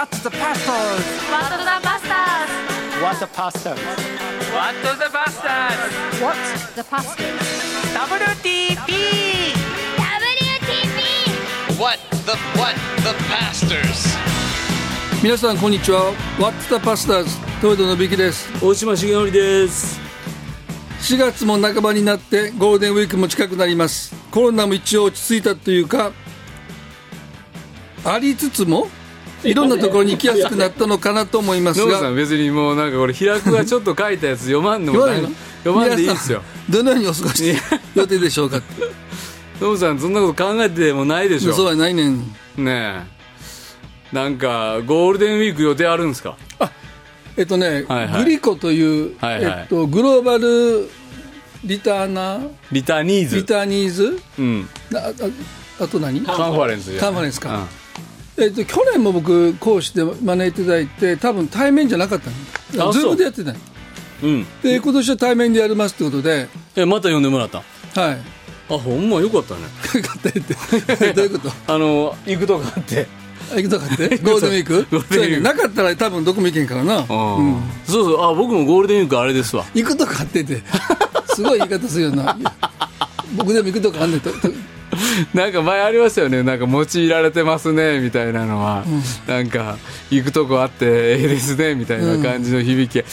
What's the pastors? What the Bastards What the pastors? What the Bastards What the Pastors WTP WTP What the what the pastors? 皆さんこんにちは What's the Pastors 東堂信之です大島重則です4月も半ばになってゴールデンウィークも近くなりますコロナも一応落ち着いたというかありつつもいろんなところに行きやすくなったのかなと思いますノブさがん別にもうなんかこれ開くがちょっと書いたやつ読まんでも大読まんでいいですよ。どのようにお過ごし予定でしょうか？ノブさんそんなこと考えてもないでしょ。そうはないねん。ねえ。なんかゴールデンウィーク予定あるんですか？えっとね、はいはい。グリコという、はいはい。えっと、グローバルリターナー？リターニーズ。リターニーズ？うん。あああと何？カンファレンスカンファレンスかえっと、去年も僕講師で招いていただいて多分対面じゃなかったの。あズームでやってたの。うん、うん、で今年は対面でやりますってことで。えまた呼んでもらった？はい。あほんまよかったね。よかったって。どういうこと？あの行くとこあって。あ行くとかって？ゴールデンウィーク？なかったら多分どこも行けんからな、うん、そうそう。あ僕もゴールデンウィークあれですわ。行くとかってて。すごい言い方するよな。僕でも行くとかあんねんと。と なんか前ありましたよね。なんか用いられてますねみたいなのは、なんか行くとこあってええですねみたいな感じの響き、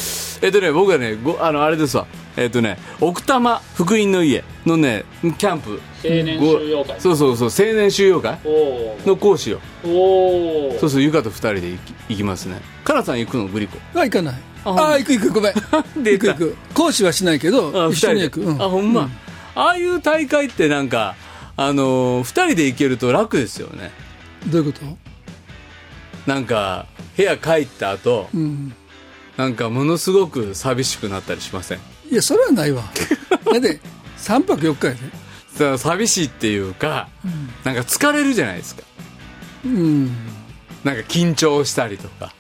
えっとね僕はねごあのあれですわ。えっとね奥多摩福音の家のねキャンプ。青年収容会。そうそうそう青年収容会おの講師よ。おおー。そうそうゆかと二人で行き行きますね。かなさん行くのグリコは行かない。あああ行く行くごめん。行く行く。講師はしないけどあ一緒に行く、うん。あほんま、ああいう大会ってなんかあのー二人で行けると楽ですよね。どういうこと？なんか部屋帰った後、うん。なんかものすごく寂しくなったりしません？いやそれはないわ。だって3泊4日やで。だから寂しいっていうか、なんか疲れるじゃないですか。うん。なんか緊張したりとか。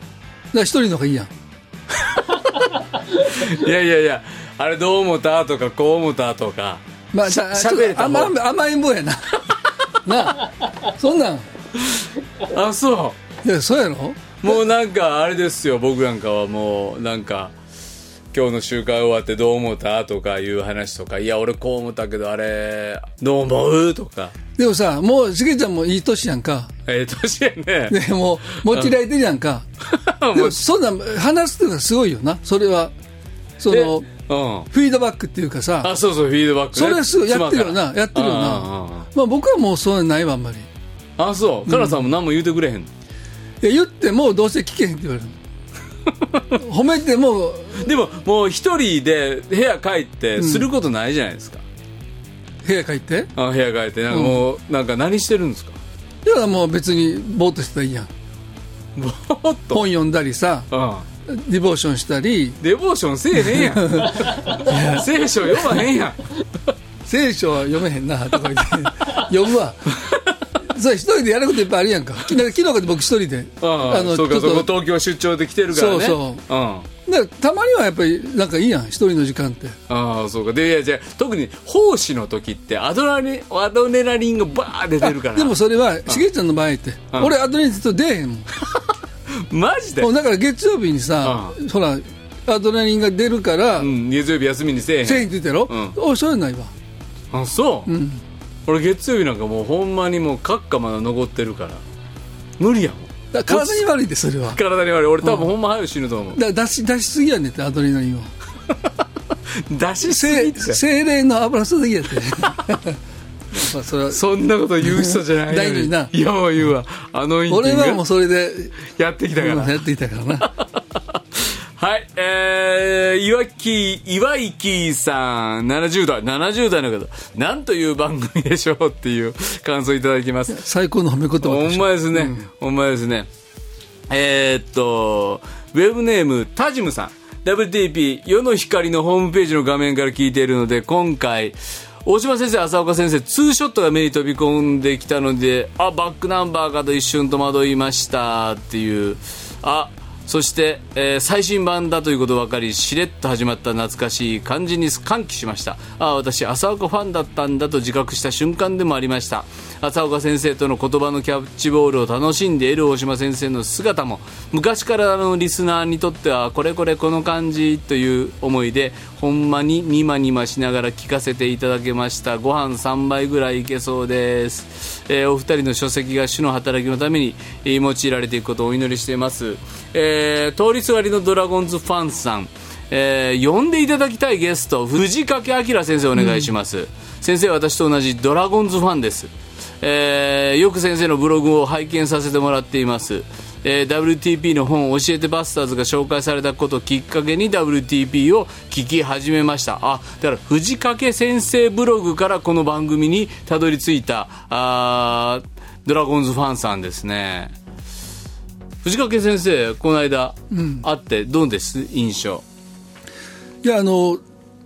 一人の方がいいやん。いやいやいやあれどう思った？とかこう思った？とかしゃまあさ喋れた方。甘甘えん坊やな。なあ。そんなん。あそいやそうやろ？うもうなんかあれですよ。僕なんかはもうなんか今日の集会終わってどう思ったとかいう話とか。いや俺こう思ったけどあれどう思う？とか。でもさもうしげちゃんもいい年やんか。ええ年やね。でもう持ちられてるやんか。でもそんなん話すっていうのがすごいよな。それは。そのうんフィードバックっていうかさあそうそうフィードバック、ね、それはすごいやってるよなやってるよな。うんうんうん。まあ僕はもうそういうのないわあんまり。いあそう。かなさんも何も言うてくれへんの、や言ってもどうせ聞けへんって言われる 褒めてもでももう一人で部屋帰ってすることないじゃないですか、部屋帰って？あ部屋帰って。なんかもう、なんか何してるんですか？いやもう別にぼーっとしてたらいいやん。ぼーっと、本読んだりさ。うん、ディボーションしたり。デボーションせえへんやん。聖書読まへんやん。聖書は読めへんな。とか言って。読むわ。それ一人でやることいっぱいあるやんか。昨日から僕一人で。ああそうかそうか東京出張で来てるからね。そうそう。んだからたまにはやっぱりなんかいいやん。一人の時間って。ああそうか。でいやじゃあ特に奉仕の時ってアドラリアドレナリンがバー出てるから。でもそれはしげちゃんの場合ってうん俺アドレナリンと出えへんもん マジで？だから月曜日にさほらアドレナリンが出るからうん月曜日休みにせえへん。せえへんって言ったやろ？うん。おいそういうのないわ。あそう、うん。俺月曜日なんかもうほんまにもうカッカまだ残ってるから。無理やもん。体に悪いでそれは体に悪い。俺多分ほんま早く死ぬと思う、ら出し出しすぎやねんってアドレナリンを。出しす精ぎって。精霊の油注ぎやってまあそれはそんなこと言う人じゃないの大事にな。いやもう言うわ。あの俺はもうそれでやってきたから、うんやってきたからな。はい、えー、岩木、岩井木さん、70代、70代の方、なんという番組でしょうっていう感想いただきます。最高の褒め言葉ほんまですね、ほんまですね。えーっと、ウェブネーム、タジムさん。WTP、世の光のホームページの画面から聞いているので、今回、大島先生、浅岡先生、ツーショットが目に飛び込んできたので、あ、バックナンバーかと一瞬戸惑いましたっていう、あ、そして、えー最新版だということばかりしれっと始まった懐かしい感じに歓喜しました。ああ私浅岡ファンだったんだと自覚した瞬間でもありました。浅岡先生との言葉のキャッチボールを楽しんでいる大島先生の姿も昔からのリスナーにとってはこれこれこの感じという思いでほんまにニマニマしながら聞かせていただけました。ご飯3杯ぐらいいけそうです、えーお二人の書籍が主の働きのために用いられていくことをお祈りしています、えー通りすがりのドラゴンズファンさん。えー呼んでいただきたいゲスト藤掛明先生お願いします、先生私と同じドラゴンズファンです、えーよく先生のブログを拝見させてもらっています。えー WTP の本「教えてバスターズ」が紹介されたことをきっかけに WTP を聞き始めました。あだから藤掛先生ブログからこの番組にたどり着いたあードラゴンズファンさんですね。藤掛先生この間会ってどうです？印象。いやあの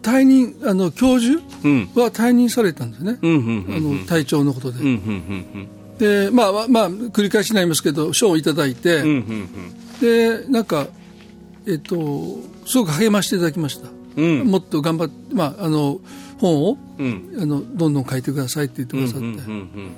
退任あの教授うん。は退任されたんですね、うん体調のことで、うんうんうんでまあまあまあ繰り返しになりますけど賞をいただいて、うんうんうん。でなんかえっとすごく励ましていただきました、うん。もっと頑張って、まあ、あの本をうん。あのどんどん書いてくださいって言ってくださって、うんうんう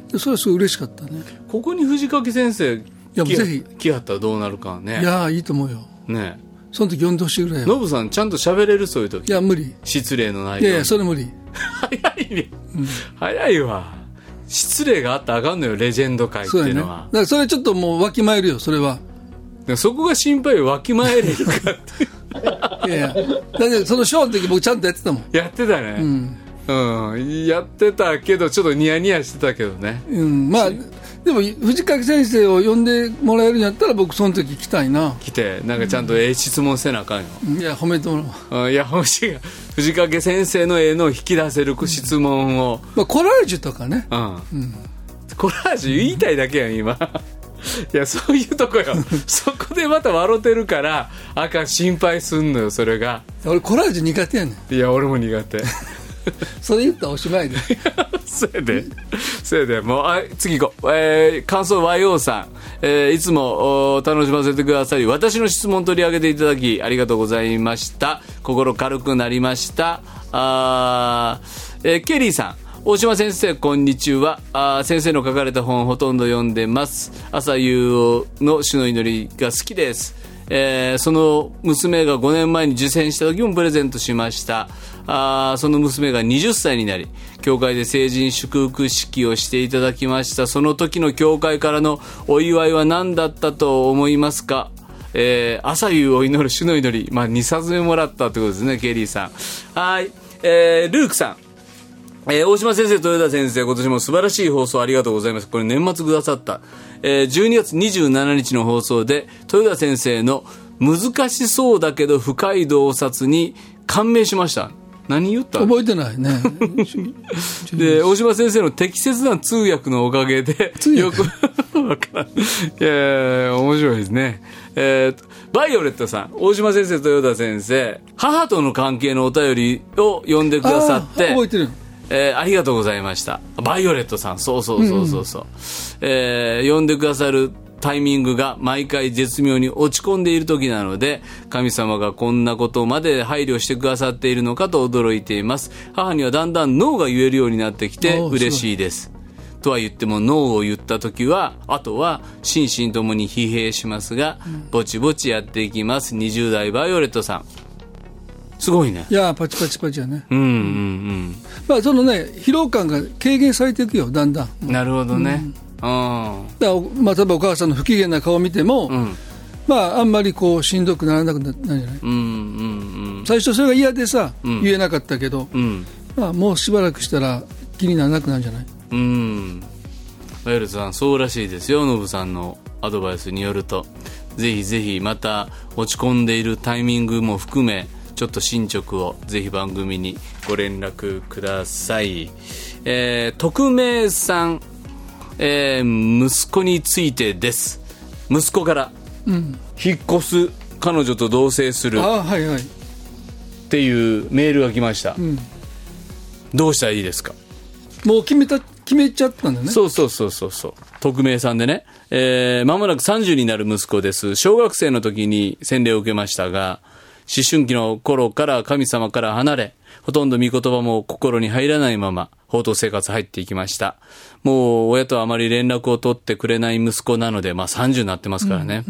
んでそれはすごい嬉しかったね。ここに藤掛先生来やぜひ。来はったらどうなるかね。いやーいいと思うよ。ね。その時読んでほしいぐらいよ。ノブさんちゃんと喋れるそういう時。いや無理。失礼のないいやいやそれ無理。早いね、早いわ失礼があったらあかんのよレジェンド界ってそうやねだいうのはからそれちょっともうわきまえるよそれは。でそこが心配よわきまえれるかっていやいやだってその賞の時僕ちゃんとやってたもん。やってたね。うん、やってたけどちょっとニヤニヤしてたけどね。うん、まあでも藤掛先生を呼んでもらえるんやったら僕その時来たいな。来てなんかちゃんとええ質問せなあかんよ、いや褒めてもらおう、うんいや欲しい藤掛先生のええのを引き出せる質問を、まあ、コラージュとかね。うん、コラージュ言いたいだけやん今。いやそういうとこよ。そこでまた笑ってるからあかん心配すんのよそれが。俺コラージュ苦手やねん。いや俺も苦手 それ言ったらおしまい でそやでそやで。もうあ次行こう、えー、感想 YO さん、えーいつもお楽しませてくださり私の質問取り上げていただきありがとうございました。心軽くなりました。あー、えーケリーさん。大島先生こんにちは。あ先生の書かれた本ほとんど読んでます。朝夕の主の祈りが好きです。えーその娘が5年前に受選した時もプレゼントしました。あその娘が20歳になり教会で成人祝福式をしていただきました。その時の教会からのお祝いは何だったと思いますか？えー朝夕を祈る主の祈り、まあ、2冊目もらったということですねケリーさん。はい、えールークさん。えー大島先生、豊田先生、今年も素晴らしい放送ありがとうございます。これ年末くださった。えー12月27日の放送で、豊田先生の難しそうだけど深い洞察に感銘しました。何言った？覚えてないね で、大島先生の適切な通訳のおかげで、よく、わからん。いやいや面白いですね。えーとバイオレットさん、大島先生と豊田先生、母との関係のお便りを読んでくださって、覚えてるえーありがとうございました。バイオレットさん、そうそうそうそうそう。えー呼んでくださるタイミングが毎回絶妙に落ち込んでいる時なので、神様がこんなことまで配慮してくださっているのかと驚いています。母にはだんだんノーが言えるようになってきて嬉しいです。とは言ってもノーを言った時は、あとは心身ともに疲弊しますが、ぼちぼちやっていきます。20代バイオレットさん。すごいね。いやパチパチパチやねうんうんまあそのね疲労感が軽減されていくよだんだんうん。なるほどね。うん。だまあ、例えばお母さんの不機嫌な顔を見ても、うん。まあ、あんまりこうしんどくならなくなるんじゃない？うんうん最初それが嫌でさ、ん言えなかったけど、うんうんまあ、もうしばらくしたら気にならなくなるんじゃない？うんワイルドさんそうらしいですよノブさんのアドバイスによるとぜひぜひまた落ち込んでいるタイミングも含めちょっと進捗をぜひ番組にご連絡くださいえー、匿名さん、えー息子についてです息子からうん引っ越す彼女と同棲するああはいはいっていうメールが来ました、んどうしたらいいですか？もう決めた決めちゃったんだよね。そうそうそうそうそう。匿名さんでね。えー、間もなく30になる息子です。小学生の時に洗礼を受けましたが、思春期の頃から神様から離れ、ほとんど御言葉も心に入らないまま、報道生活入っていきました。もう、親とあまり連絡を取ってくれない息子なので、まあ30になってますからね。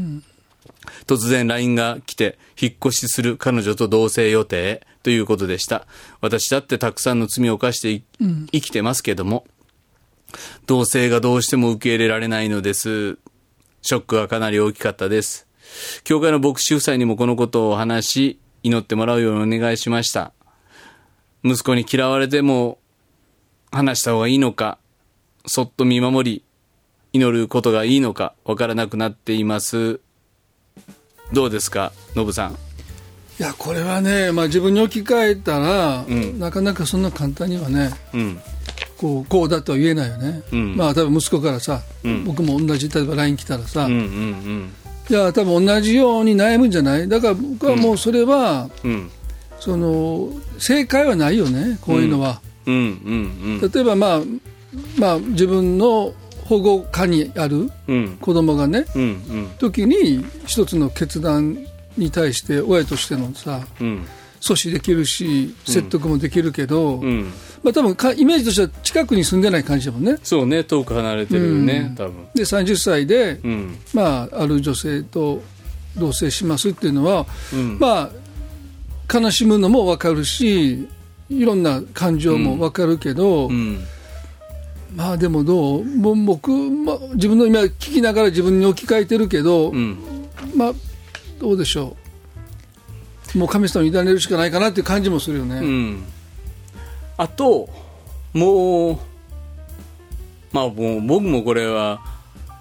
突然 LINE が来て、引っ越しする彼女と同棲予定ということでした。私だってたくさんの罪を犯してい生きてますけども、同棲がどうしても受け入れられないのです。ショックがかなり大きかったです。教会の牧師夫妻にもこのことを話し、祈ってもらうようにお願いしました。息子に嫌われても話した方がいいのか、そっと見守り、祈ることがいいのか、わからなくなっています。どうですか、ノブさん。いや、これはね、まあ自分に置き換えたら、んなかなかそんな簡単にはね、うん。こう、こうだとは言えないよね。うんまあ多分息子からさ、ん僕も同じ、例えば LINE 来たらさ、うんうんいや、多分同じように悩むんじゃない？だから僕はもうそれは、うん。うん。その、正解はないよね、こういうのは。うんうんうん。例えばまあ、まあ自分の保護下にあるうん。子供がね、うんうん。時に一つの決断に対して親としてのさうん。阻止できるし説得もできるけど、うん。まあ多分かイメージとしては近くに住んでない感じだもんねそうね、遠く離れてるよね、うん多分。で30歳で、うん。まあ、ある女性と同棲しますっていうのは、うん。まあ悲しむのも分かるしいろんな感情も分かるけど、うん。まあでもどう？もう僕、まあ、自分の今聞きながら自分に置き換えてるけど、うん。まあどうでしょう？もう神様に委ねるしかないかなっていう感じもするよね、うん。あと、もう、まあもう僕もこれは、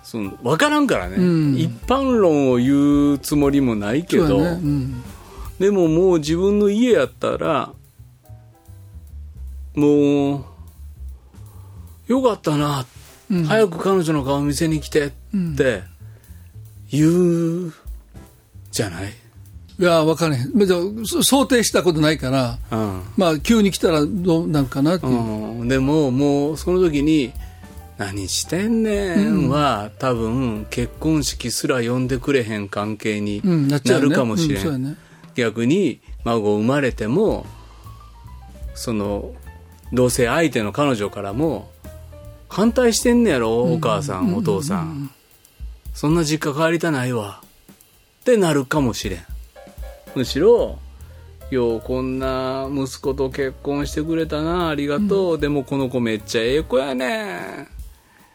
その分からんからね、うん。一般論を言うつもりもないけど、ね。うん。でももう自分の家やったらもうよかったな、うん。早く彼女の顔見せに来てって言うじゃない、いや分からへん想定したことないからうん。まあ急に来たらどうなんかなっていう、うん、でももうその時に「何してんねん」は、多分結婚式すら呼んでくれへん関係にうんなっちゃうよね。なるかもしれん、うんそうやね。逆に孫生まれてもその同性相手の彼女からも反対してんねやろお母さん、お父さん、そんな実家帰りたないわ。ってなるかもしれんむしろようこんな息子と結婚してくれたなありがとう、でもこの子めっちゃええ子やね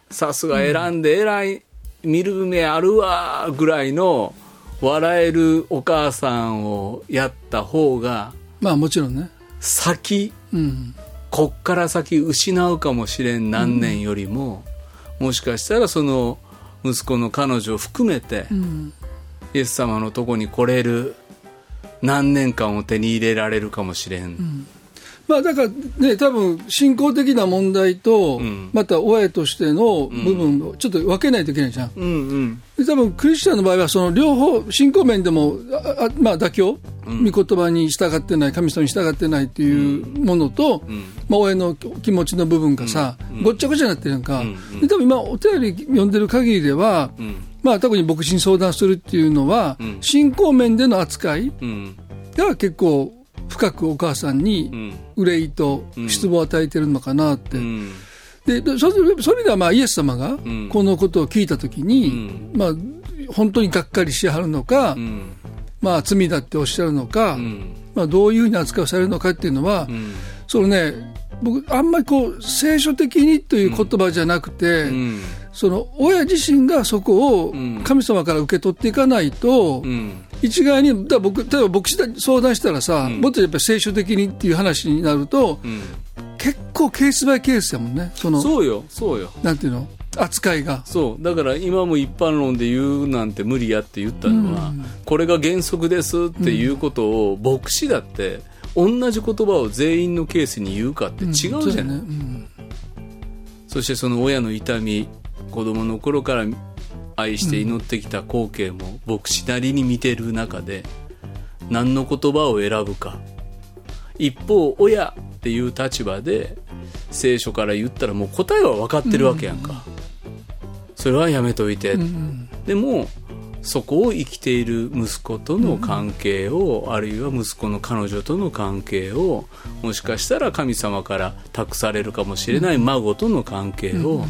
さすが選んで偉い、見る目あるわぐらいの笑えるお母さんをやった方がまあもちろんね。先うん。こっから先失うかもしれん何年よりも、もしかしたらその息子の彼女を含めて、うん。イエス様のとこに来れる何年間を手に入れられるかもしれん、まあだからね多分信仰的な問題と、ん。また親としての部分をちょっと分けないといけないじゃん、うんうん。で多分クリスチャンの場合はその両方信仰面でもああまあ妥協、御言葉に従ってない神様に従ってないっていうものと、まあ、親の気持ちの部分がさ、ごっちゃごちゃになってるやんか、で多分今お便り読んでる限りでは、まあ特に牧師に相談するっていうのは、信仰面での扱いうん。が結構深くお母さんにん。憂いと失望を与えてるのかなって、うん。ででそれそれではまあイエス様がん。このことを聞いたときに、まあ、本当にがっかりしはるのか、うん。まあ、罪だっておっしゃるのか、ん。まあ、どういうふうに扱いされるのかっていうのは、ん。そのね僕あんまりこう聖書的にという言葉じゃなくて、うんその親自身がそこをん。神様から受け取っていかないと、うん。一概にだ僕例えば牧師だ相談したらさ、もっとやっぱり聖書的にっていう話になると、うん。結構ケースバイケースやもんね。そのそうよそうよ。なんていうの？扱いが。そう。だから今も一般論で言うなんて無理やって言ったのは、これが原則ですっていうことを牧師だって同じ言葉を全員のケースに言うかって違うじゃない、そしてその親の痛み子供の頃から愛して祈ってきた光景も牧師なりに見てる中で何の言葉を選ぶか。一方親っていう立場で聖書から言ったらもう答えは分かってるわけやんか、それはやめといて、でもそこを生きている息子との関係を、あるいは息子の彼女との関係をもしかしたら神様から託されるかもしれない孫との関係を、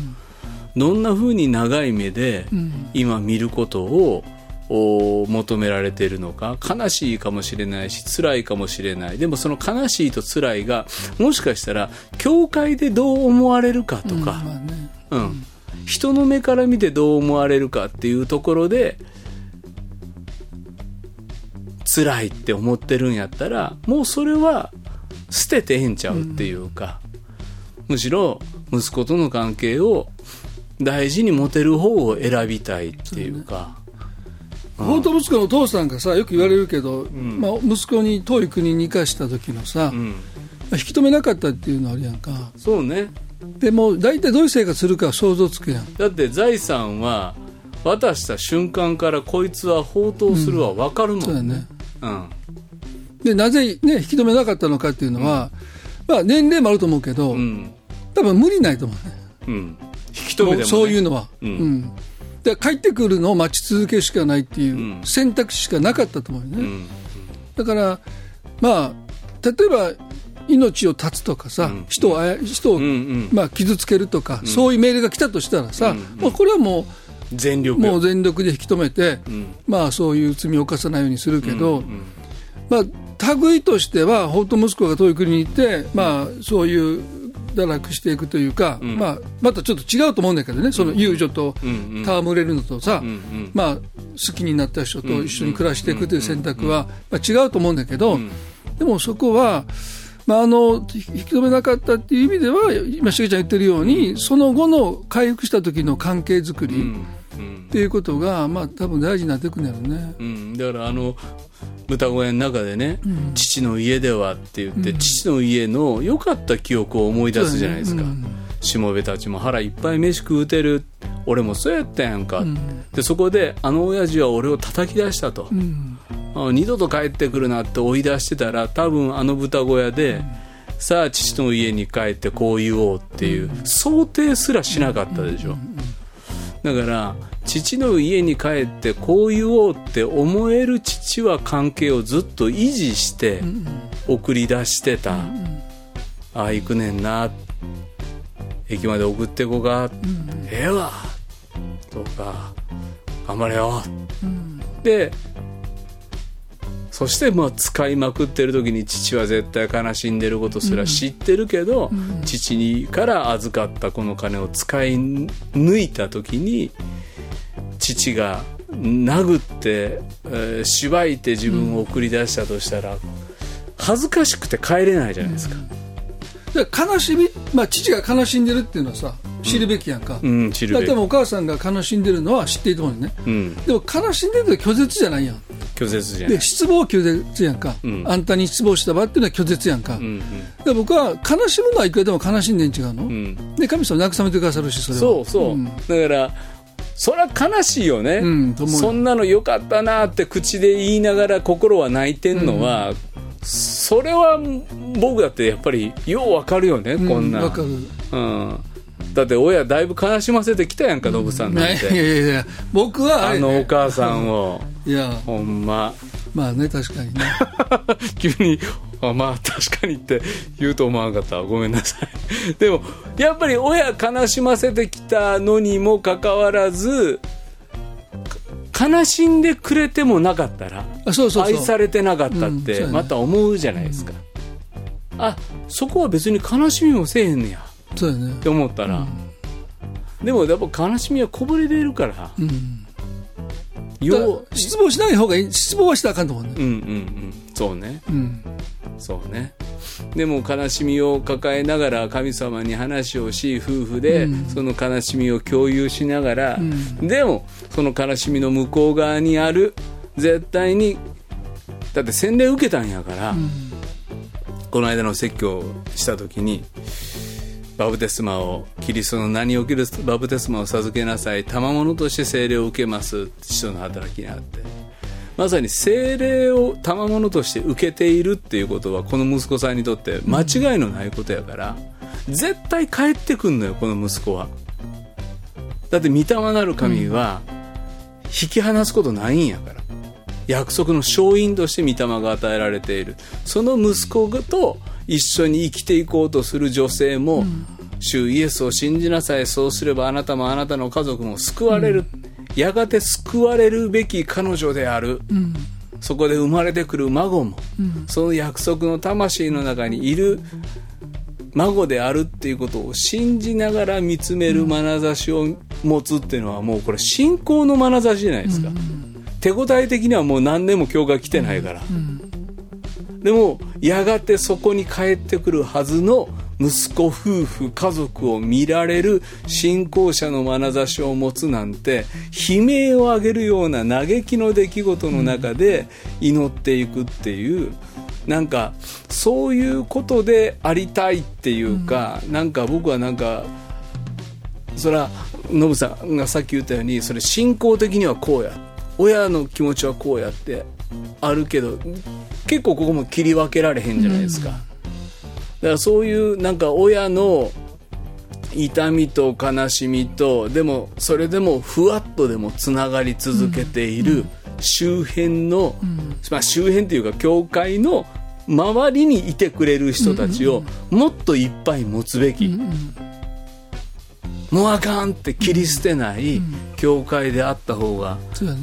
どんなふうに長い目で今見ることをお求められているのか。悲しいかもしれないし辛いかもしれない。でもその悲しいと辛いがもしかしたら教会でどう思われるかとか、まあね。うん、人の目から見てどう思われるかっていうところで辛いって思ってるんやったらもうそれは捨ててええんちゃうっていうか、むしろ息子との関係を大事に持てる方を選びたいっていうか。本当息子のお父さんがさよく言われるけど、まあ、息子に遠い国に行かした時のさ、うん、まあ引き止めなかったっていうのあるやんか。そうね。でも大体どういう生活するか想像つくやん。だって財産は渡した瞬間からこいつは放蕩するは分かるもん、そうやね。うん。でなぜ、ね、引き止めなかったのかっていうのは、まあ、年齢もあると思うけど、うん。多分無理ないと思うね。うん。引き止めても、ね、そういうのは、うん。うん。で帰ってくるのを待ち続けるしかないっていううん。選択肢しかなかったと思うよね、うん。だからまあ例えば命を絶つとかさ、うん。人をあや人を、まあ、傷つけるとか、そういう命令が来たとしたらさ、うん。まあ、これはも全力。もう全力で引き止めて、うん。まあ、そういう罪を犯さないようにするけど、うんまあ、類としては本当息子が遠い国に行って、まあ、そういう堕落していくというか、ん。まあ、またちょっと違うと思うんだけどねその遊女と戯れるのとさ、うんうん。まあ、好きになった人と一緒に暮らしていくという選択は、まあ、違うと思うんだけど、ん。でもそこは、まあ、あの引き止めなかったっていう意味では今しげちゃん言ってるようにその後の回復した時の関係づくりっていうことが、まあ、多分大事になってくるんだろうね。うん、だからあの歌声の中でね、父の家ではって言って、父の家の良かった記憶を思い出すじゃないですか、うん。しもべたちも腹いっぱい飯食うてる俺もそうやったやんか、でそこであの親父は俺を叩き出したと、うん。あ二度と帰ってくるなって追い出してたら多分あの豚小屋で、さあ父の家に帰ってこう言おうっていう、想定すらしなかったでしょ、だから父の家に帰ってこう言おうって思える父は関係をずっと維持して送り出してた、ああ行くねんな。駅まで送ってこが、ええわ。とか頑張れよ、でそしてまあ使いまくってる時に父は絶対悲しんでることすら知ってるけど、父にから預かったこの金を使い抜いた時に父が殴って、えーしばいて自分を送り出したとしたら恥ずかしくて帰れないじゃないですか。で悲しみ、まあ、父が悲しんでるっていうのはさ知るべきやんか、うん、知るべき。お母さんが悲しんでるのは知っていると思うね。うん、でも悲しんでるのは拒絶じゃないやん。拒絶じゃなでい。失望は拒絶やんか、ん。あんたに失望した場っていうのは拒絶やんか、うんで僕は悲しむのはいくらでも悲しんでん違うの、うん。うん、で神様慰めてくださるしそれは。そうそう、ん。だからそりゃ悲しいよね、うんそんなの良かったなって口で言いながら心は泣いてんのは、それは僕だってやっぱりようわかるよね、こんな。わかる。うん、だって親だいぶ悲しませてきたやんかノブさんなんて、やいやいや僕はあのお母さんを。いや。ほんま。まあね確かにね。急にあまあ確かにって言うと思わなかったごめんなさい。でもやっぱり親悲しませてきたのにもかかわらずか悲しんでくれてもなかったら愛されてなかったってまた思うじゃないですか、あそこは別に悲しみもせえへんねや。そうやね。って思ったら、でもやっぱ悲しみはこぼれているから、うん。よ失望しない方がいい。失望はしたらあかんと思うね。うんうんうんそうね。うん。そうね。でも悲しみを抱えながら神様に話をし夫婦でうん。その悲しみを共有しながら、ん。でもその悲しみの向こう側にある絶対にだって洗礼受けたんやから、この間の説教をした時にバプテスマをキリストの名におけるバプテスマを授けなさい。賜物として聖霊を受けます。って使徒の働きにあってまさに聖霊を賜物として受けているっていうことはこの息子さんにとって間違いのないことやから絶対帰ってくんのよこの息子は。だって御霊なる神は引き離すことないんやから。約束の勝因として御霊が与えられている。その息子と一緒に生きていこうとする女性も、主イエスを信じなさいそうすればあなたもあなたの家族も救われる、やがて救われるべき彼女である、そこで生まれてくる孫も、その約束の魂の中にいる孫であるっていうことを信じながら見つめる眼差しを持つっていうのはもうこれ信仰の眼差しじゃないですか、手応え的にはもう何年も教会来てないから、でもやがてそこに帰ってくるはずの息子夫婦家族を見られる信仰者の眼差しを持つなんて悲鳴を上げるような嘆きの出来事の中で祈っていくっていうなんかそういうことでありたいっていうか、なんか僕はなんかそれはノブさんがさっき言ったようにそれ信仰的にはこうや親の気持ちはこうやってあるけど結構ここも切り分けられへんじゃないですか、だからそういうなんか親の痛みと悲しみとでもそれでもふわっとでもつながり続けている周辺の、まあ、周辺というか教会の周りにいてくれる人たちをもっといっぱい持つべき、もうあかんって切り捨てない教会であった方が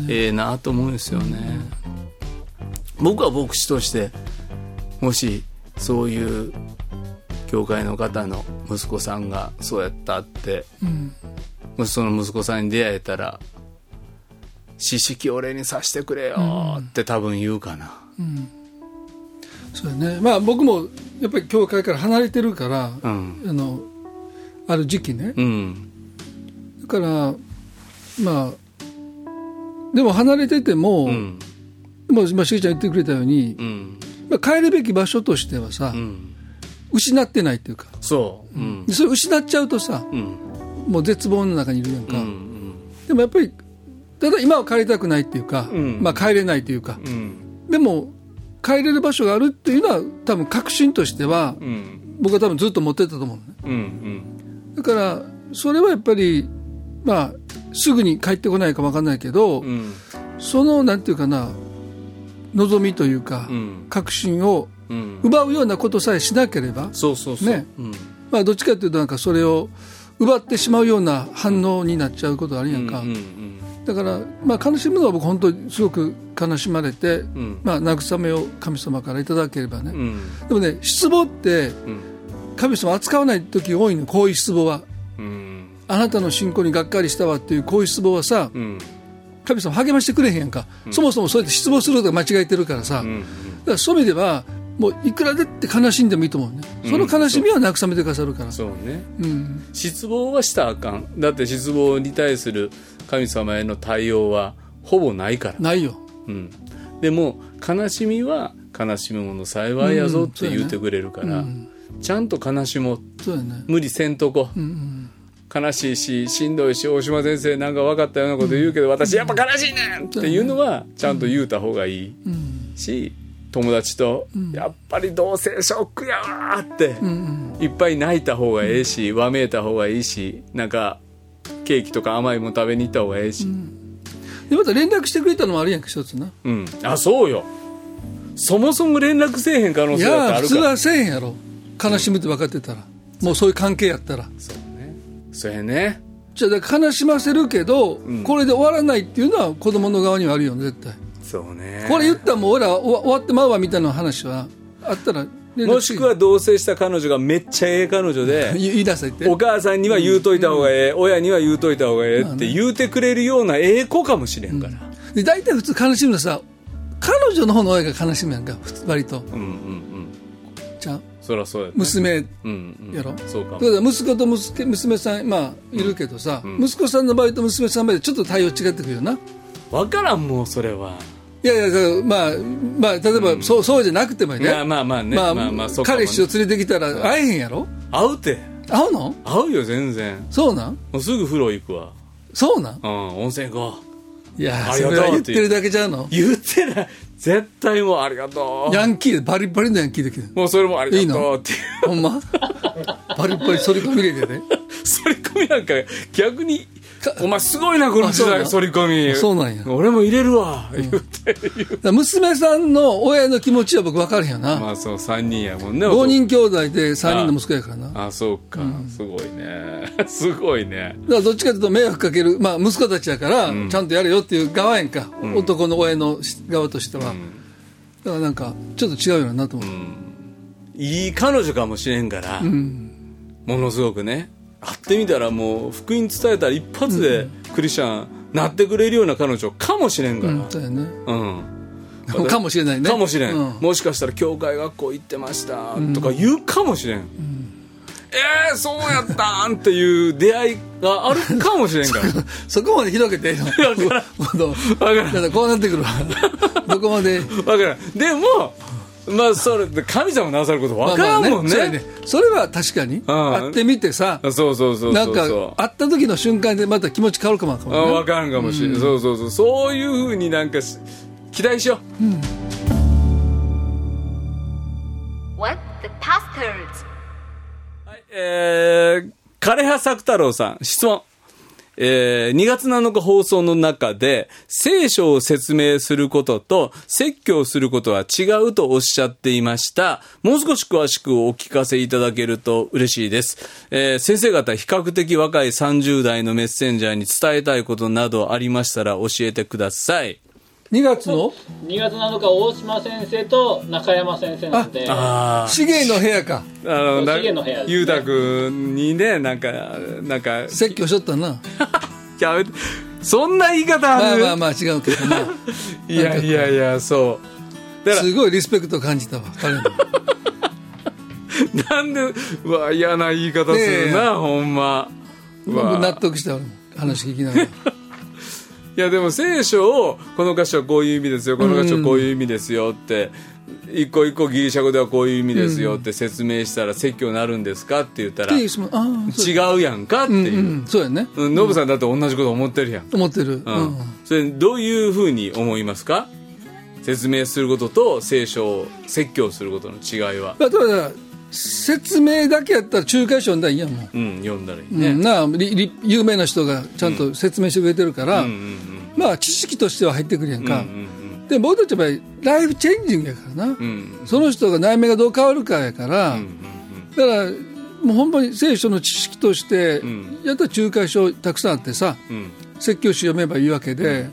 ええなと思うんですよね。僕は牧師としてもしそういう教会の方の息子さんがそうやったって、もしその息子さんに出会えたら「知識俺にさしてくれよ」って多分言うかな。そうやね。まあ僕もやっぱり教会から離れてるから、うん。あのある時期ね。うん。だからまあでも離れてても、うん。でも今しげちゃん言ってくれたように、うんまあ、帰るべき場所としてはさ、うん。失ってないっていうか。そう。うん。でそれ失っちゃうとさうん。もう絶望の中にいるやんか、うんでもやっぱりただ今は帰りたくないっていうか、うん。まあ帰れないというか、うん。でも帰れる場所があるっていうのは多分確信としてはうん。僕は多分ずっと持ってたと思うのね。うんうん。だからそれはやっぱりまあすぐに帰ってこないか分かんないけど、うん。そのなんていうかな望みというか、うん。確信をうん。奪うようなことさえしなければ、ね。うん。まあ、どっちかというとなんかそれを奪ってしまうような反応になっちゃうことあるやんか、だから、まあ、悲しむのは僕本当にすごく悲しまれて、ん。まあ、慰めを神様からいただければね、うん。でもね失望ってうん。神様扱わない時多いのこういう失望は。うん。あなたの信仰にがっかりしたわっていうこういう失望はさうん神様励ましてくれへんやんか、そもそもそうやって失望することが間違えてるからさ、うんだからそういう意味ではもういくらでって悲しんでもいいと思うね。その悲しみは慰めてくださるから、そうね。うん。失望はしたらあかん。だって失望に対する神様への対応はほぼないから、ないよ。うん、でも悲しみは悲しむもの幸いやぞって言ってくれるから、ちゃんと悲しもう。そうやね。無理せんとこ、うんうん悲しいししんどいし大島先生なんか分かったようなこと言うけど、私やっぱ悲しいねんっていうのはちゃんと言うた方がいいうん。し友達と「やっぱり同性ショックやわ」ってうんうんいっぱい泣いた方がええしわめいた方がいいしなんかケーキとか甘いもん食べに行った方がええし。でまた連絡してくれたのもあるやんか一つな。うん、あそうよ。そもそも連絡せえへん可能い性だってあるから。や普通はせえへんやろ。悲しむって分かってたら。もうそういう関係やったら。そう。ねそうやね。じゃあ悲しませるけど、これで終わらないっていうのは子供の側にはあるよね絶対。そうね。これ言ったらもう俺ら終わってまうわみたいな話はあったらもしくは同棲した彼女がめっちゃええ彼女で 言い言いなさいって。お母さんには言うといた方がええ、親には言うといた方がええって言うてくれるようなええ子かもしれんから、で大体普通悲しむのさ彼女の方の親が悲しむやんか割と。うん、うんうん。じゃあそりゃそうやね。娘うんうん。やろ？そうかも。だから息子と娘娘さんまあいるけどさ、息子さんの場合と娘さんの場合でちょっと対応違ってくるよな。分からんもうそれは。いやいやまあまあ例えば、そうそうじゃなくてもいいね。まあまあね。まあまあまあね。彼氏を連れてきたら会えへんやろ？会うて。会うの？会うよ全然。そうなん？もうすぐ風呂行くわ。そうなん？うん温泉行こういやそれは言ってるだけじゃうの？言ってない。絶対もうありがとう。ヤンキーでバリバリのヤンキーできるもうそれもありがとうっていう。ほんま？パリパリ反り込み入れてね。反り込みなんか逆にお前すごいなこの時代あ反り込み。そうなんや。俺も入れるわ言って。娘さんの親の気持ちは僕分かるんやな、まあそう3人やもんね5人兄弟で3人の息子やからな。だかあそうか、すごいね。すごいね。らどっちかというと迷惑かける、まあ、息子たちやから、ちゃんとやれよっていう側やんか、男の親の側としては、だからなんかちょっと違うよなと思う、いい彼女かもしれんから、ものすごくね会ってみたらもう福音伝えたら一発でクリスチャンなってくれるような彼女かもしれんから。うんそうやね。うん、かもしれないね。かもしれん、うん。もしかしたら教会学校行ってましたとか言うかもしれん、えー、そうやったんっていう出会いがあるかもしれんから。そこまで広げてええの。今度わからん。こうなってくるわ。どこまで？わからん。でもまあそれで神様なさることわからんもんね,、そうやね。それは確かに会ってみてさそうそうそうそうなんかそう会った時の瞬間でまた気持ち変わるかもわかんないあ分からんかもしれない、そうそうそう。そういうふうになんかし期待しよう、What the pastors? えー、枯葉作太郎さん質問えー2月7日放送の中で聖書を説明することと説教することは違うとおっしゃっていました。もう少し詳しくお聞かせいただけると嬉しいです。えー先生方比較的若い30代のメッセンジャーに伝えたいことなどありましたら教えてください。2月の？2月7日大島先生と中山先生なんで。あ資源の部屋か。あの、な資源の部屋ねゆうたくんにね、なんか、なんか、説教しとったな。やめてそんな言い方まある？あまあまあ違うけどな。いやいやいや、そう。すごいリスペクト感じたわ彼のら、なんで、うわ、嫌な言い方するな、ねえ。ほんま。納得した話聞きながらいや、でも聖書を、この箇所はこういう意味ですよ、この箇所はこういう意味ですよって、一個一個ギリシャ語ではこういう意味ですよって説明したら説教になるんですかって言ったら、う違うやんかっていう。う。んそうやね。うんノブさんだって同じこと思ってるやん。思ってる、ううんん。それどういうふうに思いますか？説明することと聖書を説教することの違いは、まあ、ただ説明だけやったら仲介書んだらいいやんもう、うん、読んだらいいうんね、な有名な人がちゃんと説明してくれてるから、うんうんまあ知識としては入ってくるやんか、うんうんで僕たちはライフチェンジングやからな、うんうんその人が内面がどう変わるかやから、うんだからもう本当に聖書の知識として、ん。やったら仲介書たくさんあってさうん。うん説教書読めばいいわけで、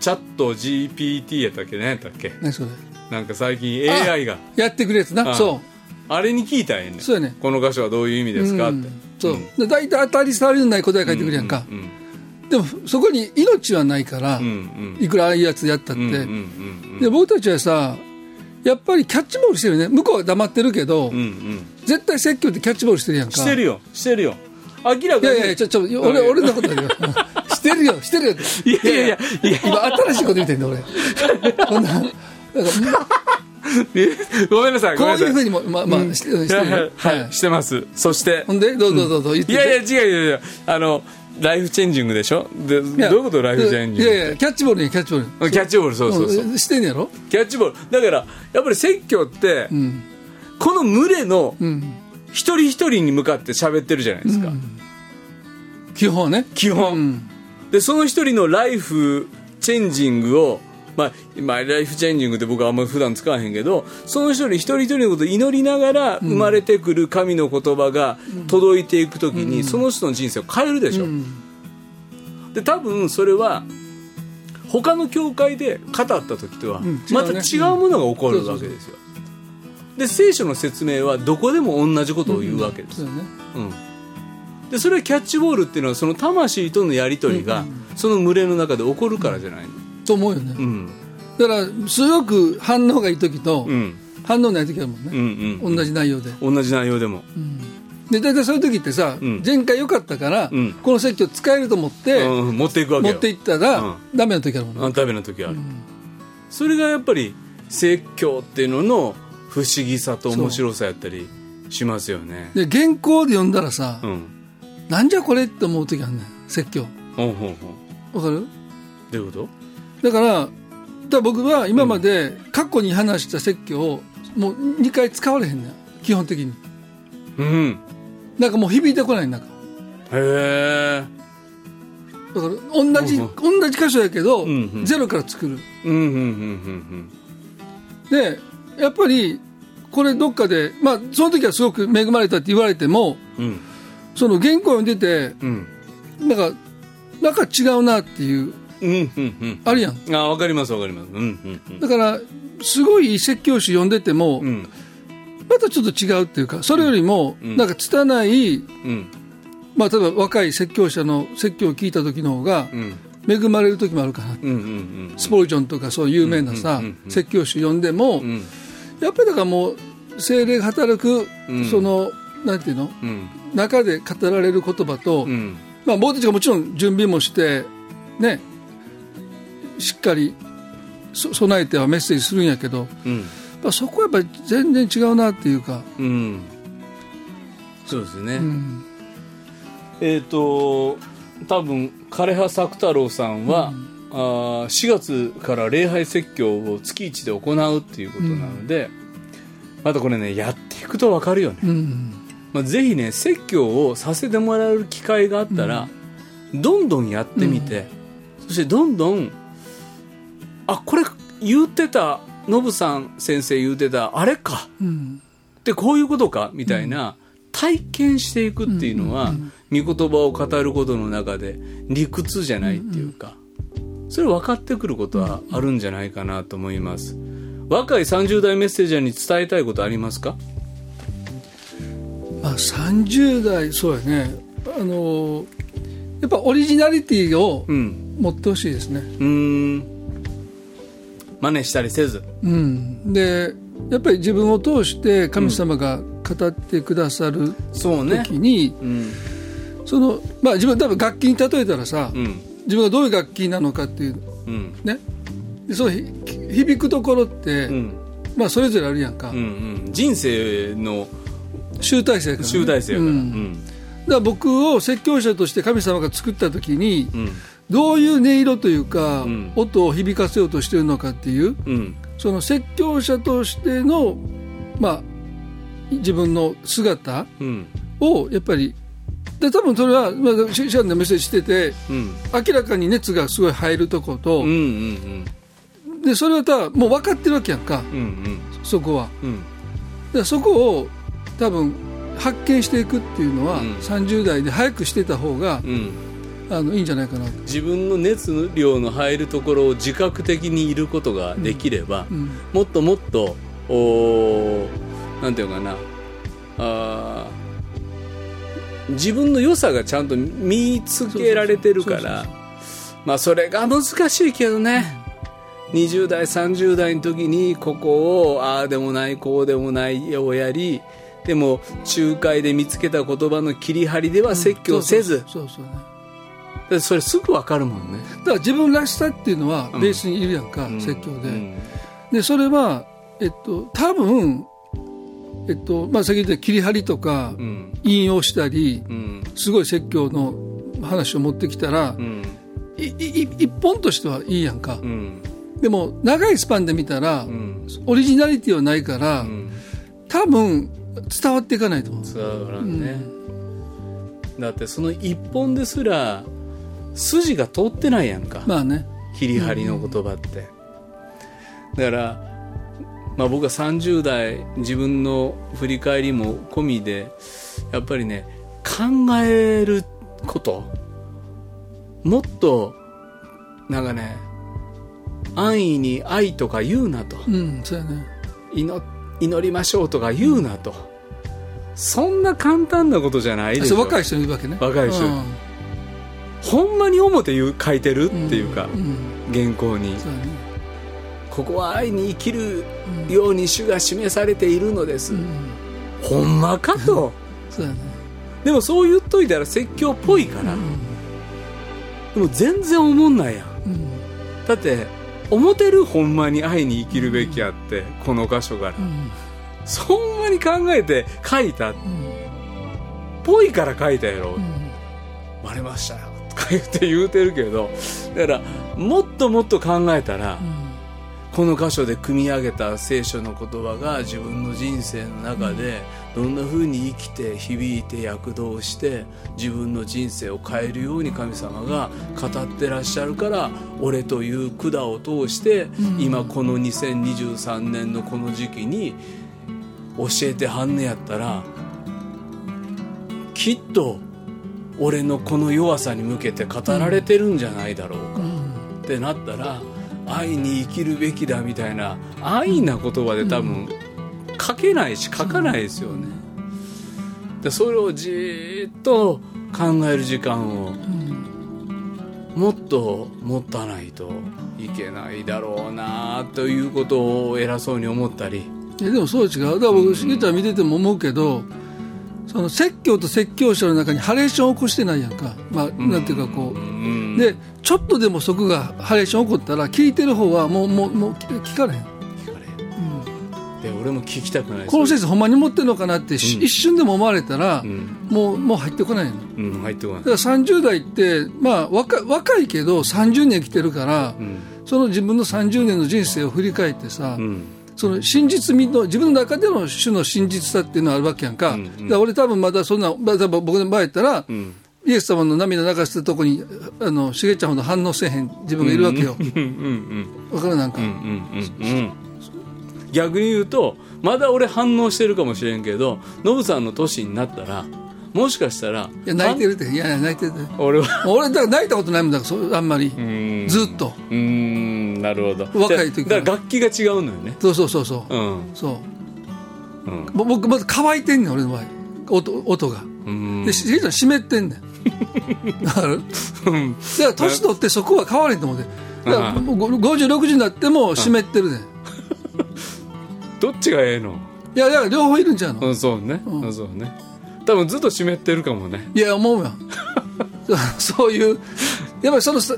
チャット GPT やったっけ何やったっけ？ねそれ？なんか最近 AI が。やってくれるやつな。あそあれに聞いたらええねん。そうやね。この箇所はどういう意味う、ですかって、うん。そう、で大体当たり障りのない答え書いてくるやんか、うんでもそこに命はないから、うんうん。いくらああいうやつやったって、うんうんうんで僕たちはさやっぱりキャッチボールしてるね。向こうは黙ってるけど、うんうん。絶対説教ってキャッチボールしてるやんか。してるよ。してるよ。明らかに。いやいやちょちょ俺うん。俺のことだよ してるよ。してるよいやいやいや。今新しいこと言ってんだ俺。こんななんか ごめんなさいごこういうい。ふうにもまあまあしてしてるはい。してます。そして。ほんでどうぞどうぞ言ってていやいや違う違う違う。あのライフチェンジングでしょ？でどういうことライフチェンジング？いやいやキャッチボールねキャッチボール。キャッチボールそうそうそう、んしてんやろ？キャッチボール。だからやっぱり説教って、うん。この群れのうん。一人一人に向かって喋ってるじゃないですか、基本ね。基本、うん。でその一人のライフチェンジングをまあ、まあ、ライフチェンジングって僕はあんまり普段使わへんけどその一人一人一人のことを祈りながら生まれてくる神の言葉が届いていく時に、その人の人生を変えるでしょ、で多分それは他の教会で語った時とはまた違うものが起こるわけですよ。で聖書の説明はどこでも同じことを言うわけです、そうやね。うん。でそれはキャッチボールっていうのはその魂とのやり取りがその群れの中で起こるからじゃないのと思うよね。うん。だからすごく反応がいい時とうん。反応ない時あるもんうんねうん。同じ内容で。同じ内容でも。で大体そういう時ってさうん。前回良かったからうん。この説教使えると思ってうん持っていくわけよ。持っていったらうん。ダメな時あるもんね。あダメな時ある、それがやっぱり説教っていうのの不思議さと面白さやったりしますよね。で原稿で読んだらさうん。なんじゃこれって思う時あるねん説教。ほうほうほう。わかる？どういうこだからだ僕は今まで過去に話した説教をもう2回使われへんねん基本的に。とうん。なんかもう響いてこないなんかへえだから同じ、うん同じ箇所やけど、んうん。ゼロから作る。うんうんうんでやっぱりこれどっかでまあその時はすごく恵まれたって言われてもうんうん。その原稿読んでてうん。なんかなんか違うなっていううんうんうん。あるやん。あわかりますわかります。うんうんうん。だからすごい説教師読んでても、うん。またちょっと違うっていうかそれよりもんなんか拙い、うん。まあ、例えば若い説教者の説教を聞いた時の方がうん。恵まれる時もあるかな、うんうんスポルジョンとかそういう有名なさ、うんうんうん。説教師読んでも、うん。うんやっぱりだからもう精霊が働く、うん。そのなんていうの？うん。中で語られる言葉と、うん。まあ、僕たちがもちろん準備もしてねしっかりそ備えてはメッセージするんやけど、うん。まあ、そこはやっぱり全然違うなっていうか、うん。そうですね、うん。えっ、と多分枯葉作太郎さんは、あー4月から礼拝説教を月1で行うっていうことなので、またこれねやっていくと分かるよね、うん。まあ、ぜひね説教をさせてもらえる機会があったら、どんどんやってみて、そしてどんどんあこれ言ってたノブさん先生言ってたあれか。うん。でこういうことかみたいな体験していくっていうのは、御言葉を語ることの中で理屈じゃないっていうか、それ分かってくることはあるんじゃないかなと思います。若い30代メッセージャーに伝えたいことありますか？まあ、30代そうやね。あのやっぱオリジナリティをうん。持ってほしいですね、うーん真似したりせず。うん、でやっぱり自分を通して神様が語ってくださるそうね。時に、うん。そのまあ自分多分楽器に例えたらさ、うん。自分がどういう楽器なのかっていううん。ね。でそのひ響くところって、うん。まあそれぞれあるやんか、うんうん。人生の集大成やから、ね、集大成やから。ううんん。だから僕を説教者として神様が作った時に、うんどういう音色というか、うん。音を響かせようとしてるのかっていううん。その説教者としてのまあ自分の姿うん。をやっぱりで多分それは、まあ、シシャンでメッセージしててうん。明らかに熱がすごい入るとこと、うんうんでそれはたもう分かってるわけやんかうんうん。そこは。うん。でそこを多分発見していくっていうのは、うん。30代で早くしてた方が、うんあのいいんじゃないかなと、自分の熱量の入るところを自覚的にいることができれば、うん。もっともっとおーなんていうのかな。あー自分の良さがちゃんと見つけられてるからまあそれが難しいけどね。20代30代の時にここをああでもないこうでもないをやりでも仲介で見つけた言葉の切り張りでは説教せず、そうそうねそれすぐわかるもんね。だから自分らしさっていうのはうん。ベースにいるやんか、うん。説教で、うん。でそれはえっと多分えっとまあ先ほど言った切り張りとかうん。引用したりうん。すごい説教の話を持ってきたら、一本としてはいいやんか、うん。でも長いスパンで見たら、うん。オリジナリティはないから、うん。多分伝わっていかないと思う伝わらんね、だってその一本ですら筋が通ってないやんか、まあね。切り張りの言葉って、だから、まあ、僕は30代自分の振り返りも込みでやっぱりね考えることもっとなんかね安易に愛とか言うなと。うんそうやね。祈祈りましょうとか言うなと、そんな簡単なことじゃないでしょ。若い人いるわけね。若い人。うんほんまに表言う書いてるっていうか、うん原稿に。ここは愛に生きるように主が示されているのです、うん。ほんまかと。ね。でもそう言っといたら説教っぽいから、でも全然思んないやん。うん。だって思ってるほんまに愛に生きるべきやってこの箇所から、うん。そんまに考えて書いた。っうん。ぽいから書いたやろ、うん。割れましたよとか言って言うてるけどだからもっともっと考えたら、この箇所で組み上げた聖書の言葉が自分の人生の中でどんな風に生きて響いて躍動して自分の人生を変えるように神様が語ってらっしゃるから俺という管を通して、今この2023年のこの時期に教えてはんねやったらきっと俺のこの弱さに向けて語られてるんじゃないだろうか、ってなったら愛に生きるべきだみたいな愛な言葉で多分書けないし書かないですよね。でそれをじーっと考える時間をもっと持たないといけないだろうなということを偉そうに思ったり。でもそう違う。だから僕しげちゃん見てても思うけどその説教と説教者の中にハレーションを起こしてないやんか、まあ、なんていうかこう、うん。でちょっとでもそこがハレーション起こったら聞いてる方はもうもうもう聞かれへん。聞かれで俺も聞きたくない。この先生ほんまに持ってるのかなって、しうん。一瞬でも思われたら、ん。もうもう入ってこないの。うん入ってこない。だから30代って、まあ、若若いけど30年生きてるから、うん。その自分の30年の人生を振り返ってさ、うんその真実味の自分の中での種の真実さっていうのはあるわけやんか,、うんうん。だから俺多分まだそんなまだ僕の場合やったら、うん。イエス様の涙流してるとこにあのしげちゃんほど反応せえへん自分がいるわけよ、うんうんわかるなんか、うんうんうんうん。逆に言うとまだ俺反応してるかもしれんけどノブさんの年になったらもしかしたらいや泣いてるって。いやいや泣いてる。ってあ俺は。俺だから泣いたことないもんだからそうあんまり、うん。ずっと。うーんなるほど。若い時から。だから楽器が違うのよね。そうそうそうそう、うん。そう。うん。ぼ僕まず乾いてんねん俺の場合。音音が。うん。でしげちゃん湿ってんねん。だから。だから年取ってそこは変われんと思ってだからもう5060になっても湿ってるねん。どっちがええの？いやいや両方いるんちゃうの？うんそうね、うん。うん、そうね多分ずっと湿ってるかもね。いや思うやんそそういうやっぱりそのさ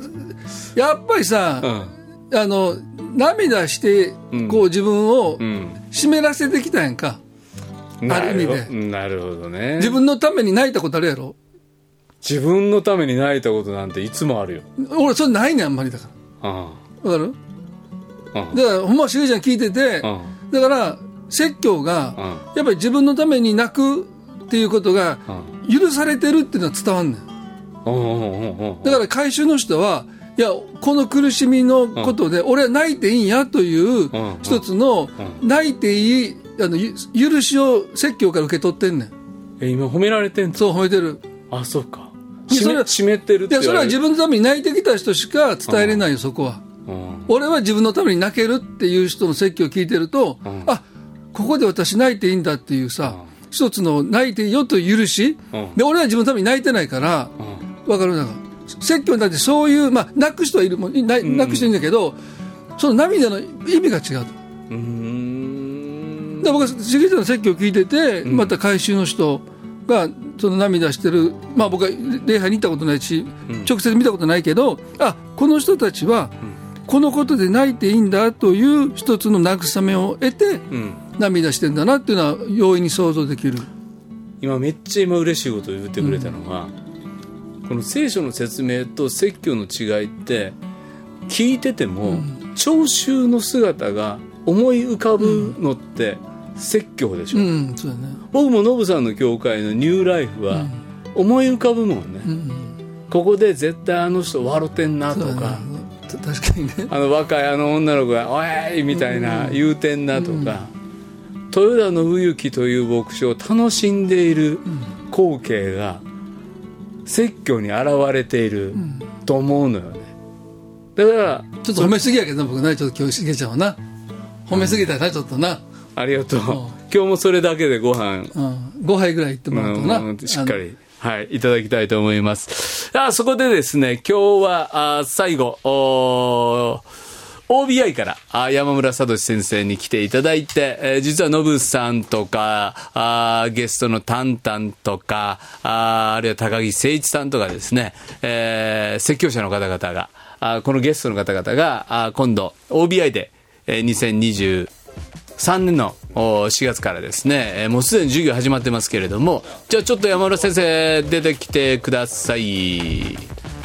やっぱりさ、うん。あの涙してうん。こう自分をうん。湿らせてきたやんか、ある意味で。なるほどね。自分のために泣いたことあるやろ？自分のために泣いたことなんていつもあるよ。俺それないねんあんまりだかうんかる？うんだからほんましげちゃん聞いてて、うんだから説教が、うんやっぱり自分のために泣くっていうことがうん。許されてるっていうのは伝わんねん。だから回収の人はいやこの苦しみのことで俺は泣いていいんやといううん。一つの泣いていいあのゆ許しを説教から受け取ってんねんえ今褒められてんの？そう褒めてる。あそうか。それは湿湿ってるっていやそれは自分のために泣いてきた人しか伝えれないよそこは。うん。俺は自分のために泣けるっていう人の説教を聞いてると、ん。あここで私泣いていいんだっていうさ、一つの泣いてよと許し、うん。で俺は自分のために泣いてないから、うん。わかる？な説教になってそういう、まあ、泣く人はいるもんな泣く人いるんだけど、その涙の意味が違うと。うーん。で僕はしげちゃんの説教を聞いてて、また回収の人がその涙してる、まあ、僕は礼拝に行ったことないし、直接見たことないけどあこの人たちはこのことで泣いていいんだという一つの慰めを得てうん涙してんだなっていうのは容易に想像できる。今めっちゃ今嬉しいことを言ってくれたのは、この聖書の説明と説教の違いって聞いてても、聴衆の姿が思い浮かぶのって説教でしょ、うん、ね。僕もノブさんの教会のニューライフは思い浮かぶもんね、うん、ここで絶対あの人笑ってんなとか、ね。た確かにね。あの若いあの女の子が「おい!」みたいな言うてんなとか、豊田信之という牧師を楽しんでいる光景が説教に現れていると思うのよね。だからちょっと褒めすぎやけどな僕ねちょっと今日しげちゃんはな。褒めすぎたなちょっとな、ありがとう。今日もそれだけでご飯。うん、5杯ぐらいいってもらうとな、うん。しっかり。はい、いただきたいと思います。あそこでですね、今日は、あ最後、OBI からあ山村聡先生に来ていただいて、えー実はノブさんとか、あゲストのタンタンとか、ああるいは高木誠一さんとかですね、えー説教者の方々が、あこのゲストの方々が、あ今度 OBI で、えー2020 3年の4月からですね、えーもうすでに授業始まってますけれども、じゃあちょっと山村先生出てきてください。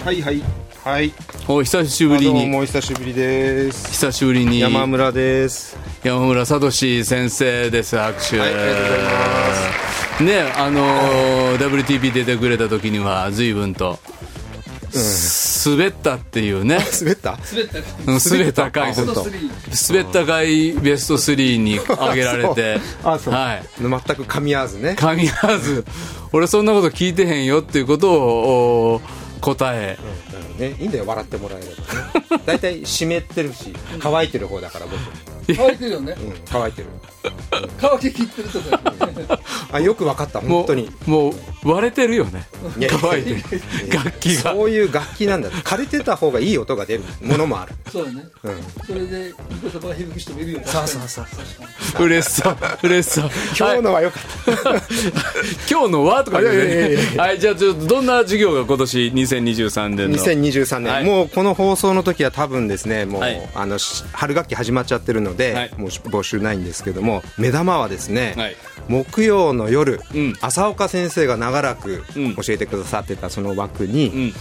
はいはいはい。お久しぶりに、どうもお久しぶりです。久しぶりに。山村です。山村聡先生です拍手、はいありがとうございます。ねあのー WTP 出てくれた時には随分と、滑ったっていうね。滑った？滑った。うん滑った回。滑った。回ベスト3に挙げられて。あそう。はい。全く噛み合わずね。噛み合わず。俺そんなこと聞いてへんよっていうことをお答え。ねいいんだよ笑ってもらえればね。大体湿ってるし乾いてる方だから僕。乾いてるよね。うん。乾いてる。乾ききってるとかあよく分かったも本当に。うもう割れてるよね。乾いてる。楽器が。そういう楽器なんだ。枯れてた方がいい音が出る。ものもある。そうだね。うん。それでニコ様が響く人もいるよね。そうそうそう嬉しそう。嬉しそう。今日のは良かった、今日のは？とか言ういやいやいやいねはいじゃあちょっとどんな授業が今年2023年の？2023年、はい。もうこの放送の時は多分ですねもう、はい。あのし春学期始まっちゃってるので、はい。もう募集ないんですけども目玉はですね、はい。木曜の夜、うん。浅岡先生が長らくうん。教えてくださってたその枠に、うん。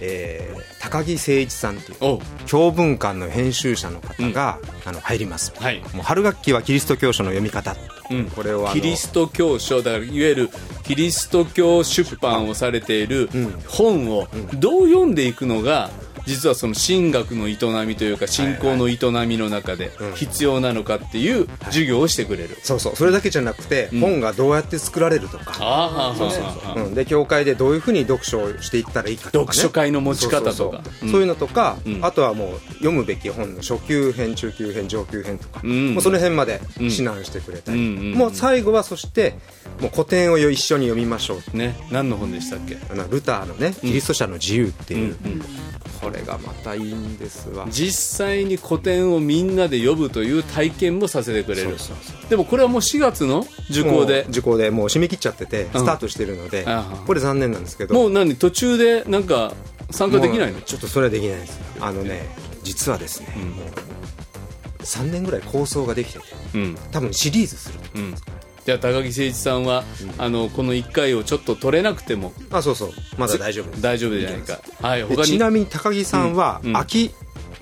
えー高木誠一さんという教文館の編集者の方が、あの入ります、はい。もう春学期はキリスト教書の読み方、うん。これをあのキリスト教書だからいわゆるキリスト教出版をされている本をどう読んでいくのが実はその神学の営みというか信仰の営みの中で必要なのかっていう授業をしてくれる、そうそう。それだけじゃなくて、本がどうやって作られるとか、ああはあはあはあうん、で教会でどういうふうに読書をしていったらいいかとか、ね、読書会の持ち方とか。そうそうそう。うん。そういうのとか、ん。あとはもう読むべき本の初級編中級編上級編とか、ん。もうその辺まで指南してくれたり、うんうんもう最後はそしてもう古典を一緒に読みましょうね。何の本でしたっけ？あのルターのね「キリスト者の自由」っていう、うんうんこれがまたいいんですわ。実際に古典をみんなで読むという体験もさせてくれる。でもこれはもう4月の受講で。受講でもう締め切っちゃっててスタートしてるので、ああこれ残念なんですけど。もう何途中でなんか参加できないの？ちょっとそれはできないです。あのね実はですね、もう3年ぐらい構想ができててうん。多分シリーズするとうんじゃあ高木誠一さんは、あのこの1回をちょっと取れなくても。あそうそう。まだ大丈夫です。大丈夫じゃないか。はいで他に。ちなみに高木さんは、うんうん。秋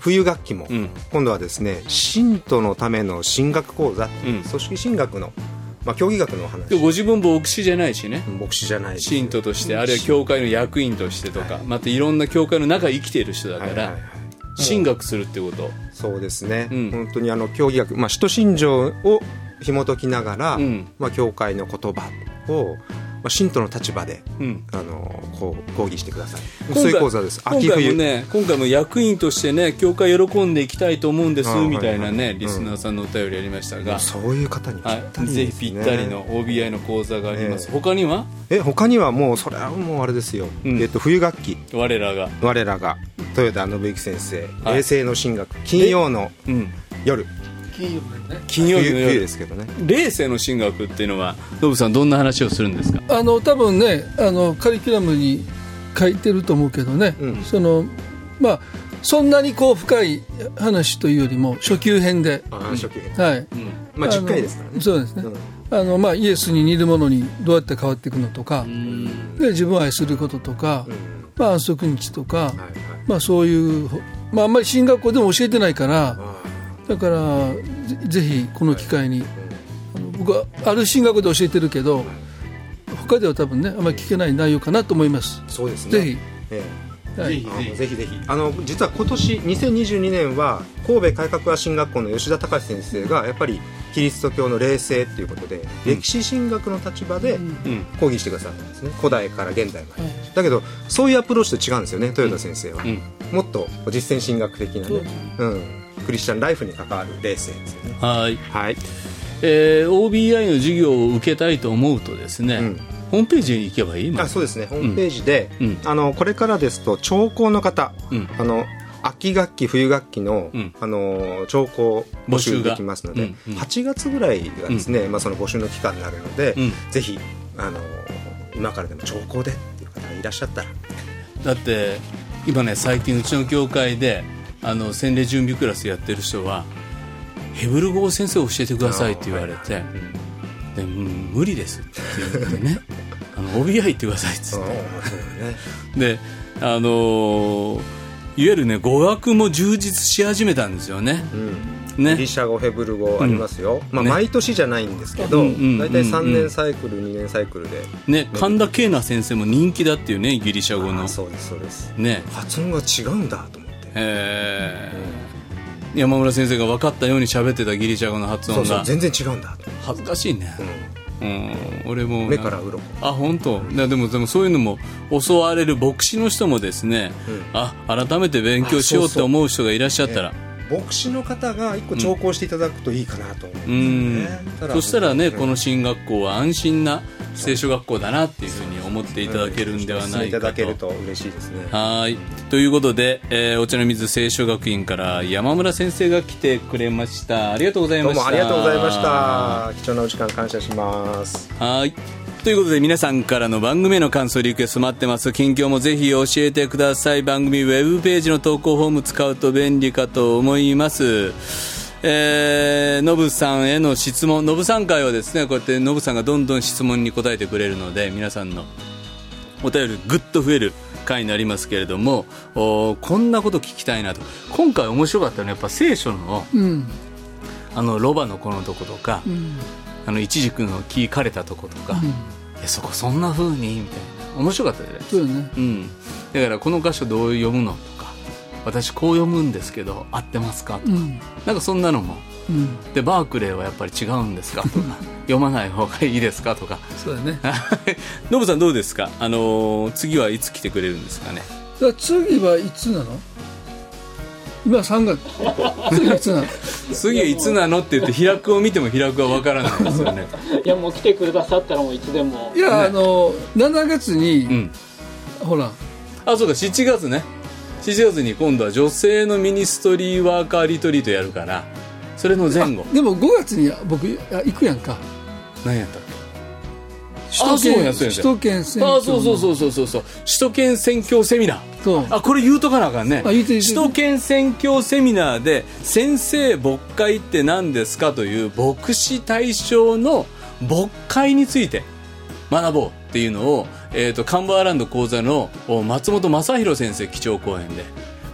冬学期も、うん。今度はですね信徒のための進学講座、うん。組織進学の、まあ、教義学のお話。でご自分牧師じゃないしね。牧師じゃない信徒としてあるいは教会の役員としてとか、またいろんな教会の中生きている人だから、はいはいはい。進学するってこと。そうですね、うん。本当にあの教義学、まあ、使徒信条を紐解きながら、うん。まあ、教会の言葉を、まあ、信徒の立場で、うん。あのこう講義してください。今回そういう講座です。今回も秋冬ね今回も役員としてね教会喜んでいきたいと思うんですみたいなはいはい。ねリスナーさんのお便りありましたが、そういう方にぴったはい、りです、ぜひねぴったりの OBI の講座があります、ええ。他には？え他にはもうそれはもうあれですよ、うん。えっと冬学期我らが、我らが。豊田信之先生。はい。冷静の進学。金曜のうん、夜金曜日ね金曜日の夜ですけどね。霊世の進学っていうのはノブさんどんな話をするんですか？あの多分ねあのカリキュラムに書いてると思うけどね、うん。そのまあそんなにこう深い話というよりも初級編で、初級編はい、まあの10回ですからね。そうですね、うん。あのまあ、イエスに似るものにどうやって変わっていくのとか、で自分を愛することとか、まあ、安息日とか、はいはい。まあ、そういう、まあ、あんまり進学校でも教えてないからだからぜぜひこの機会に、僕はある進学校で教えてるけど他では多分ねあんまり聞けない内容かなと思います。そうですね。ぜひ。えはい。えあのぜひぜひ。あの実は今年2022年は神戸改革派進学校の吉田隆先生がやっぱりキリスト教の霊性っていうことで、歴史進学の立場でうん。講義してくださったんですね。古代から現代まで、だけどそういうアプローチと違うんですよね豊田先生は、うん。もっと実践進学的なね、うん、クリスチャンライフに関わる霊性ですよね。はい、はい。えー OBI の授業を受けたいと思うとですね、うん。ホームページに行けばいいあそうですね。ホームページで、うん。あのこれからですと聴講の方、うん。あの秋学期冬学期の,、うん。あの聴講募集できますので、うんうん。8月ぐらいがですね、まあ、その募集の期間になるので、うん。ぜひあの今からでも聴講でっていう方がいらっしゃったら。だって今ね最近うちの教会であの洗礼準備クラスやってる人はヘブル語を先生教えてくださいって言われて、でうん無理ですって言 ってね。あの OBI 言ってくださいっつっそうね。てであのーいわゆるね語学も充実し始めたんですよね。うん。ね。ギリシャ語ヘブル語ありますよ、まあ、ね。毎年じゃないんですけど、うんうん大体3うんうん。年サイクル2年サイクルで、ね神田慶奈先生も人気だっていうねギリシャ語の。あそうですそうです。ね。発音が違うんだと思ってえー。山村先生が分かったように喋ってたギリシャ語の発音が。全然違うんだ。と、恥ずかしいね。うん。うん俺も目から鱗。あ本当。でもでもそういうのも襲われる牧師の人もですね、うん。あ改めて勉強しようって思う人がいらっしゃったら。牧師の方が一個聴講していただくといいかなと思うんですようん。ね、そしたらね、うん。この進学校は安心な聖書学校だなっていうふうに思っていただけるんではないいたかとだけると嬉しいですねはいということで、えーお茶の水聖書学院から山村先生が来てくれましたありがとうございましたどうもありがとうございました貴重なお時間感謝しますはい。ということで皆さんからの番組への感想リクエスト待ってます。近況もぜひ教えてください。番組ウェブページの投稿フォーム使うと便利かと思います。えー、ノブさんへの質問、ノブさん会はですね、こうやってノブさんがどんどん質問に答えてくれるので、皆さんのお便りぐっと増える回になりますけれども、おこんなこと聞きたいなと。今回面白かったのはやっぱ聖書の、うん。あの、ロバの子のとことか、うん。あの、イチジクの木枯れたとことか、えそこそんな風にみたいな。面白かったじゃないですかそうだね。うん、だからこの箇所どう読むの？とか私こう読むんですけど合ってますか？とか、うん。なんかそんなのも。うん。でバークレーはやっぱり違うんですか？とか。読まない方がいいですか？とか。そうだね。ノブさんどうですか？あのー次はいつ来てくれるんですかね？次はいつなの？今3月。次はいつなの？次はいつなのって言って開くを見ても開くは分からないですよね。いやもう来てくださったらもういつでも。いや、あの7月に、うん。ほら。あそうか7月ね7月に今度は女性のミニストリーワーカーリトリートやるからそれの前後。でも5月に僕あ行くやんか。何やった？っけ首都圏首都圏選挙あそうそうそうそうそうそう。首都圏選挙セミナー。あこれ言うとかなあかんね。首都圏選挙セミナーで先生牧会って何ですかという牧師対象の牧会について学ぼうっていうのを、えー、とカンバーランド講座のお松本正弘先生基調講演で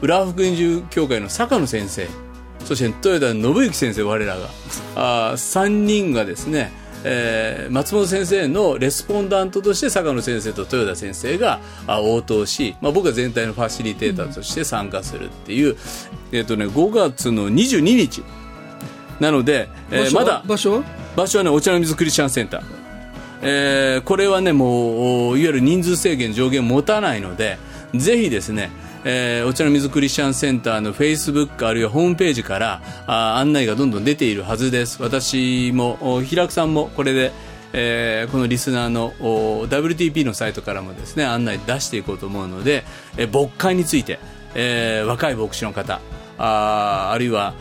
浦和福音塾協会の坂野先生そして豊田信之先生我らがあ3人がですね、えー松本先生のレスポンダントとして坂野先生と豊田先生があ応答し、まあ、僕は全体のファシリテーターとして参加するっていう、えっ、とね5月の22日。なので、えーまだ場所は？場所はねお茶の水クリスチャンセンター、えーこれはねもういわゆる人数制限上限持たないのでぜひですねえーお茶の水クリスチャンセンターのフェイスブックあるいはホームページからあ案内がどんどん出ているはずです。私も平久さんもこれで、えーこのリスナーのお WTP のサイトからもですね案内出していこうと思うので、えー牧会について、えー若い牧師の方ああるいは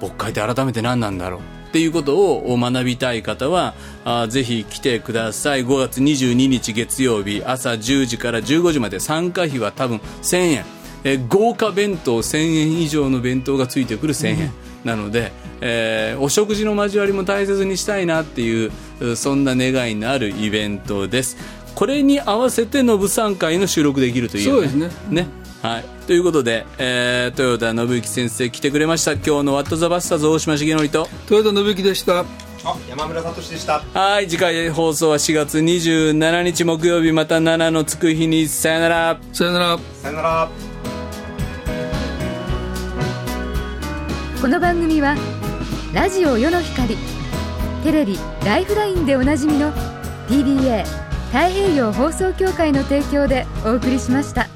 牧会って改めて何なんだろう。っていうことを学びたい方はあーぜひ来てください。5月22日月曜日朝10時から15時まで参加費は多分1000円、えー豪華弁当1000円以上の弁当がついてくる1000円、なので、えーお食事の交わりも大切にしたいなっていううそんな願いのあるイベントです。これに合わせてのぶ参会の収録できるという、そうですね。ねはい、ということで、えー豊田信之先生来てくれました。今日の「ワット・ザ・バスターズ」大島重則と。豊田信之でした。あ山村聡でした。はい。次回放送は4月27日木曜日。また7のつく日に。さよなら。さよなら。さよなら。この番組はラジオ世の光テレビ「ライフライン」でおなじみの PBA 太平洋放送協会の提供でお送りしました。